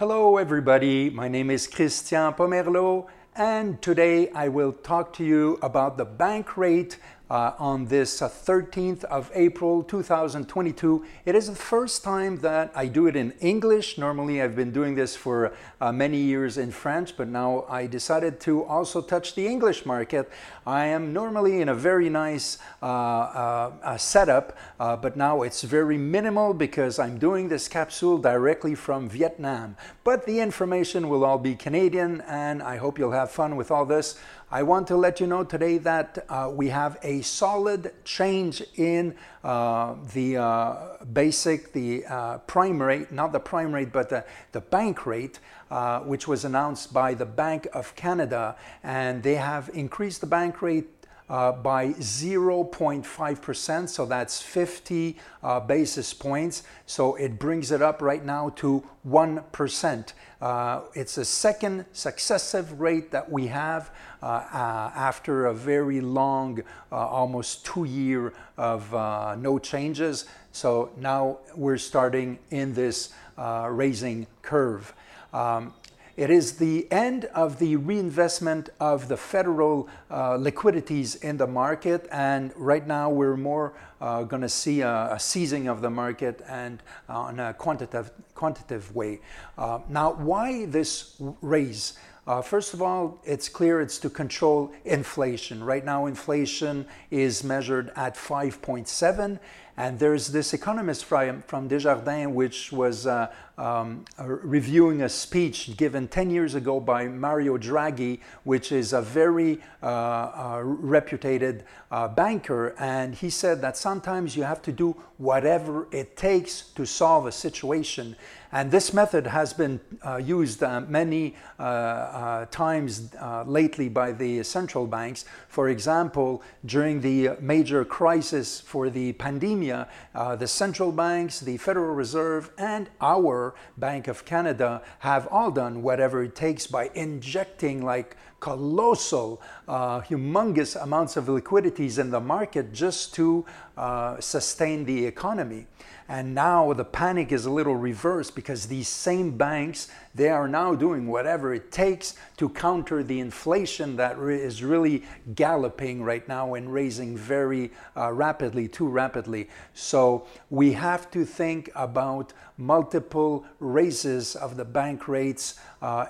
Hello, everybody. My name is Christian Pomerleau, and today I will talk to you about the bank rate uh, on this uh, 13th of April 2022. It is the first time that I do it in English. Normally, I've been doing this for uh, many years in French, but now I decided to also touch the English market. I am normally in a very nice uh, uh, setup, uh, but now it's very minimal because I'm doing this capsule directly from Vietnam. But the information will all be Canadian, and I hope you'll have fun with all this. I want to let you know today that uh, we have a solid change in uh, the uh, basic, the uh, prime rate, not the prime rate, but the, the bank rate, uh, which was announced by the Bank of Canada. And they have increased the bank rate uh, by 0.5%, so that's 50 uh, basis points. So it brings it up right now to 1%. Uh, it's the second successive rate that we have uh, uh, after a very long, almost two year of no changes. So now we're starting in this raising curve. Um, it is the end of the reinvestment of the federal uh, liquidities in the market, and right now we're more uh, going to see a, a, seizing of the market and uh, on a quantitative, quantitative way. Uh, now, why this raise? Uh, first of all, it's clear it's to control inflation. Right now, inflation is measured at 5.7, and there's this economist from, from Desjardins which was uh, um, reviewing a speech given 10 years ago by Mario Draghi, which is a very uh, uh, reputed uh, banker. And he said that sometimes you have to do whatever it takes to solve a situation. And this method has been uh, used uh, many uh, uh times uh, lately by the central banks. For example, during the major crisis for the pandemia, uh, the central banks, the Federal Reserve, and our Bank of Canada have all done whatever it takes by injecting like colossal, humongous amounts of liquidities in the market just to sustain the economy. And now the panic is a little reversed because these same banks, they are now doing whatever it takes to counter the inflation that is really galloping right now and raising very uh, rapidly, too rapidly. So we have to think about multiple raises of the bank rates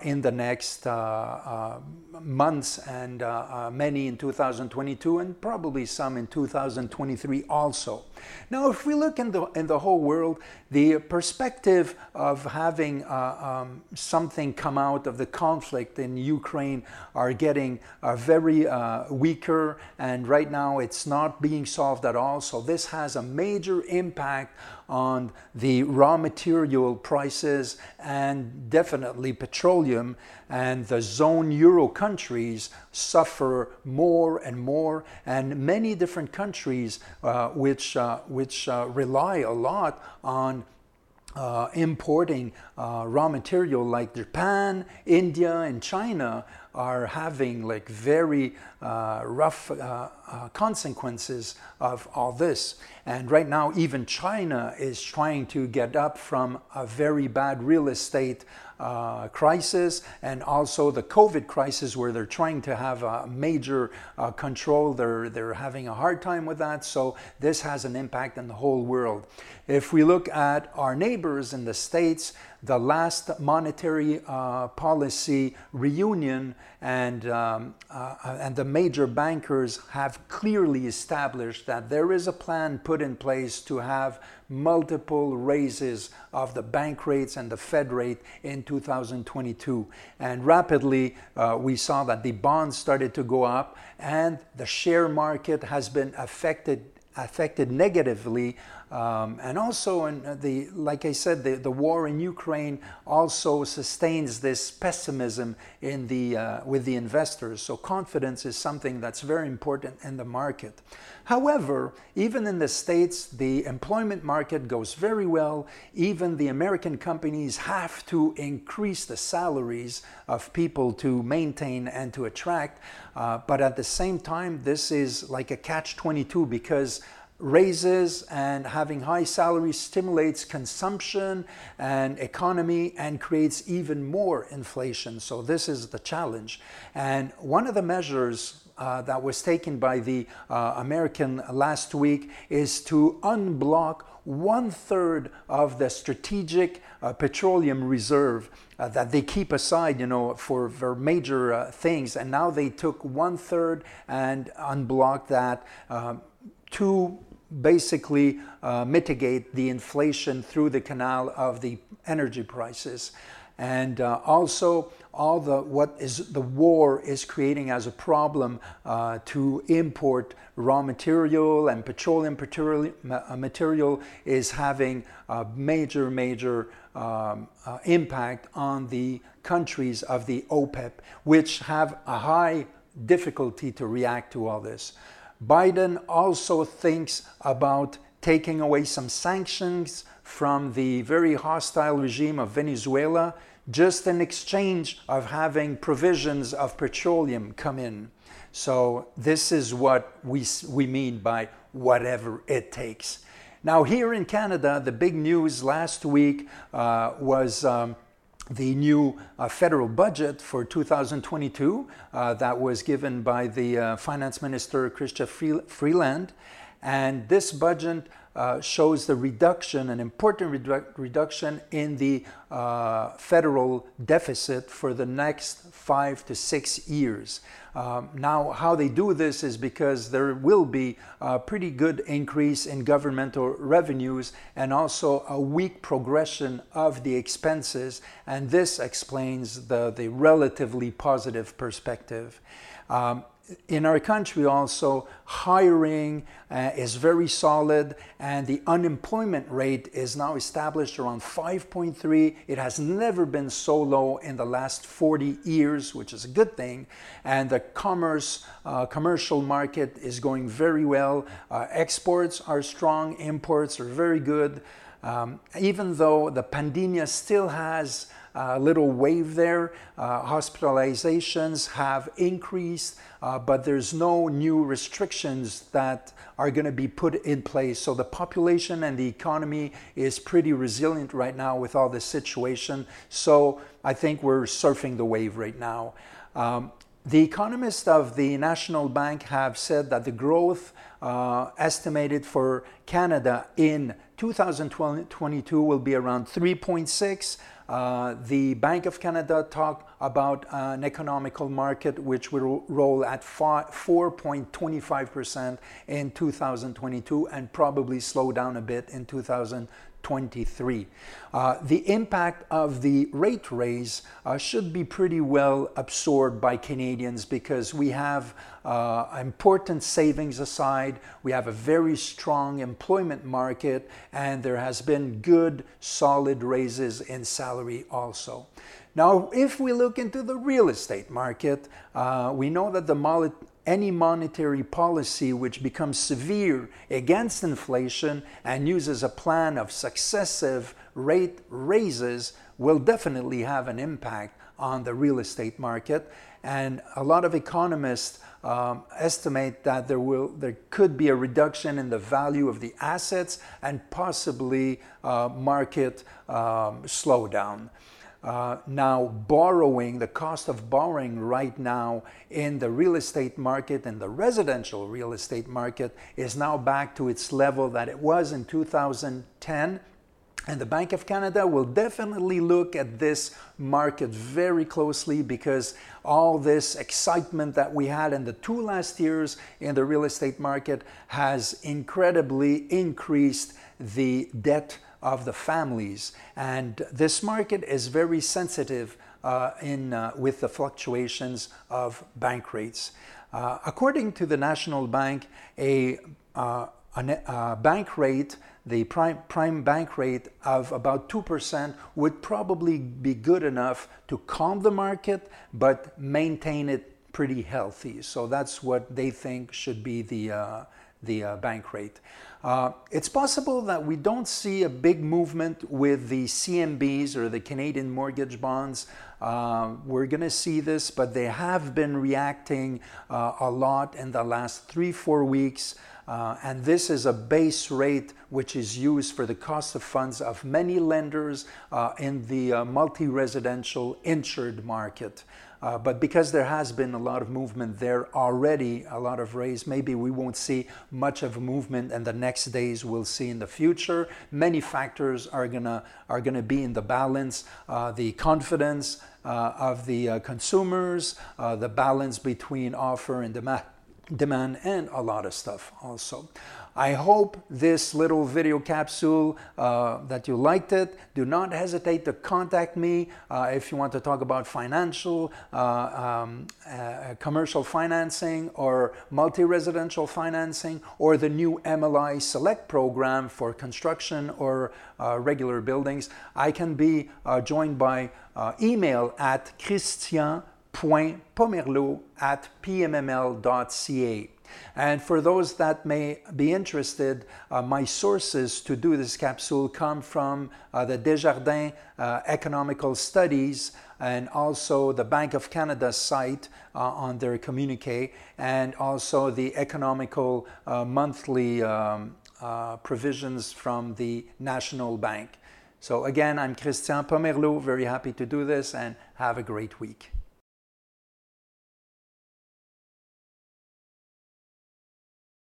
in the next uh, uh months and uh, uh, many in 2022 and probably some in 2023 also. Now, if we look in the, in the whole world, the perspective of having uh, um, something come out of the conflict in Ukraine are getting uh, very uh, weaker, and right now it's not being solved at all. So, this has a major impact on the raw material prices and definitely petroleum. And the zone euro countries suffer more and more, and many different countries uh, which, uh, which uh, rely a lot on uh, importing uh, raw material like Japan, India, and China are having like very uh, rough uh, uh, consequences of all this. And right now, even China is trying to get up from a very bad real estate uh, crisis and also the COVID crisis, where they're trying to have a major uh, control. They're, they're having a hard time with that. So, this has an impact on the whole world. If we look at our neighbors in the States, the last monetary uh, policy reunion and, um, uh, and the major bankers have clearly established that there is a plan put in place to have multiple raises of the bank rates and the Fed rate in 2022. And rapidly, uh, we saw that the bonds started to go up and the share market has been affected affected negatively. Um, and also, in the, like I said, the, the war in Ukraine also sustains this pessimism in the, uh, with the investors. So, confidence is something that's very important in the market. However, even in the States, the employment market goes very well. Even the American companies have to increase the salaries of people to maintain and to attract. Uh, but at the same time, this is like a catch 22 because raises and having high salaries stimulates consumption and economy and creates even more inflation. So, this is the challenge. And one of the measures uh, that was taken by the uh, American last week is to unblock one third of the strategic uh, petroleum reserve uh, that they keep aside, you know, for, for major uh, things. And now they took one third and unblocked that um, to basically uh, mitigate the inflation through the canal of the energy prices. And uh, also, all the what is the war is creating as a problem uh, to import raw material and petroleum material, uh, is having a major major um, uh, impact on the countries of the OPEC, which have a high difficulty to react to all this. Biden also thinks about taking away some sanctions from the very hostile regime of Venezuela just in exchange of having provisions of petroleum come in. So, this is what we, we mean by whatever it takes. Now, here in Canada, the big news last week uh, was. Um, the new uh, federal budget for 2022 uh, that was given by the uh, finance minister Chrystia Freeland. And this budget uh, shows the reduction, an important redu- reduction in the uh, federal deficit for the next five to six years. Um, now, how they do this is because there will be a pretty good increase in governmental revenues and also a weak progression of the expenses, and this explains the, the relatively positive perspective. Um, in our country also hiring uh, is very solid and the unemployment rate is now established around 5.3 it has never been so low in the last 40 years which is a good thing and the commerce uh, commercial market is going very well. Uh, exports are strong imports are very good. Um, even though the pandemia still has a little wave there. Uh, hospitalizations have increased, uh, but there's no new restrictions that are going to be put in place. So the population and the economy is pretty resilient right now with all this situation. So I think we're surfing the wave right now. Um, the economists of the National Bank have said that the growth uh, estimated for Canada in 2022 will be around 3.6. Uh, the Bank of Canada talked about an economical market which will roll at 4.25% in 2022 and probably slow down a bit in 2023. 23. Uh, the impact of the rate raise uh, should be pretty well absorbed by Canadians because we have uh, important savings aside, we have a very strong employment market, and there has been good, solid raises in salary also. Now, if we look into the real estate market, uh, we know that the any monetary policy which becomes severe against inflation and uses a plan of successive rate raises will definitely have an impact on the real estate market. And a lot of economists um, estimate that there will there could be a reduction in the value of the assets and possibly uh, market um, slowdown. Uh, now, borrowing, the cost of borrowing right now in the real estate market and the residential real estate market is now back to its level that it was in 2010. And the Bank of Canada will definitely look at this market very closely because all this excitement that we had in the two last years in the real estate market has incredibly increased the debt of the families. And this market is very sensitive uh, in, uh, with the fluctuations of bank rates. Uh, according to the National Bank, a, uh, a, a bank rate, the prime, prime bank rate of about 2% would probably be good enough to calm the market but maintain it pretty healthy. So that's what they think should be the, uh, the uh, bank rate. Uh, it's possible that we don't see a big movement with the CMBs or the Canadian mortgage bonds. Uh, we're going to see this, but they have been reacting uh, a lot in the last three, four weeks. Uh, and this is a base rate which is used for the cost of funds of many lenders uh, in the uh, multi-residential insured market. Uh, but because there has been a lot of movement there already, a lot of raise, maybe we won't see much of movement and the next days we'll see in the future. Many factors are gonna, are gonna be in the balance. Uh, the confidence uh, of the uh, consumers, uh, the balance between offer and demand demand and a lot of stuff also. I hope this little video capsule uh, that you liked it. Do not hesitate to contact me uh, if you want to talk about financial, uh, um, uh, commercial financing or multi-residential financing or the new MLI Select program for construction or uh, regular buildings. I can be uh, joined by email at christian pomerleau at pmml.ca. And for those that may be interested, uh, my sources to do this capsule come from uh, the Desjardins uh, Economical Studies and also the Bank of Canada site uh, on their communique, and also the economical uh, monthly um, uh, provisions from the National Bank. So again, I'm Christian Pomerleau, very happy to do this, and have a great week.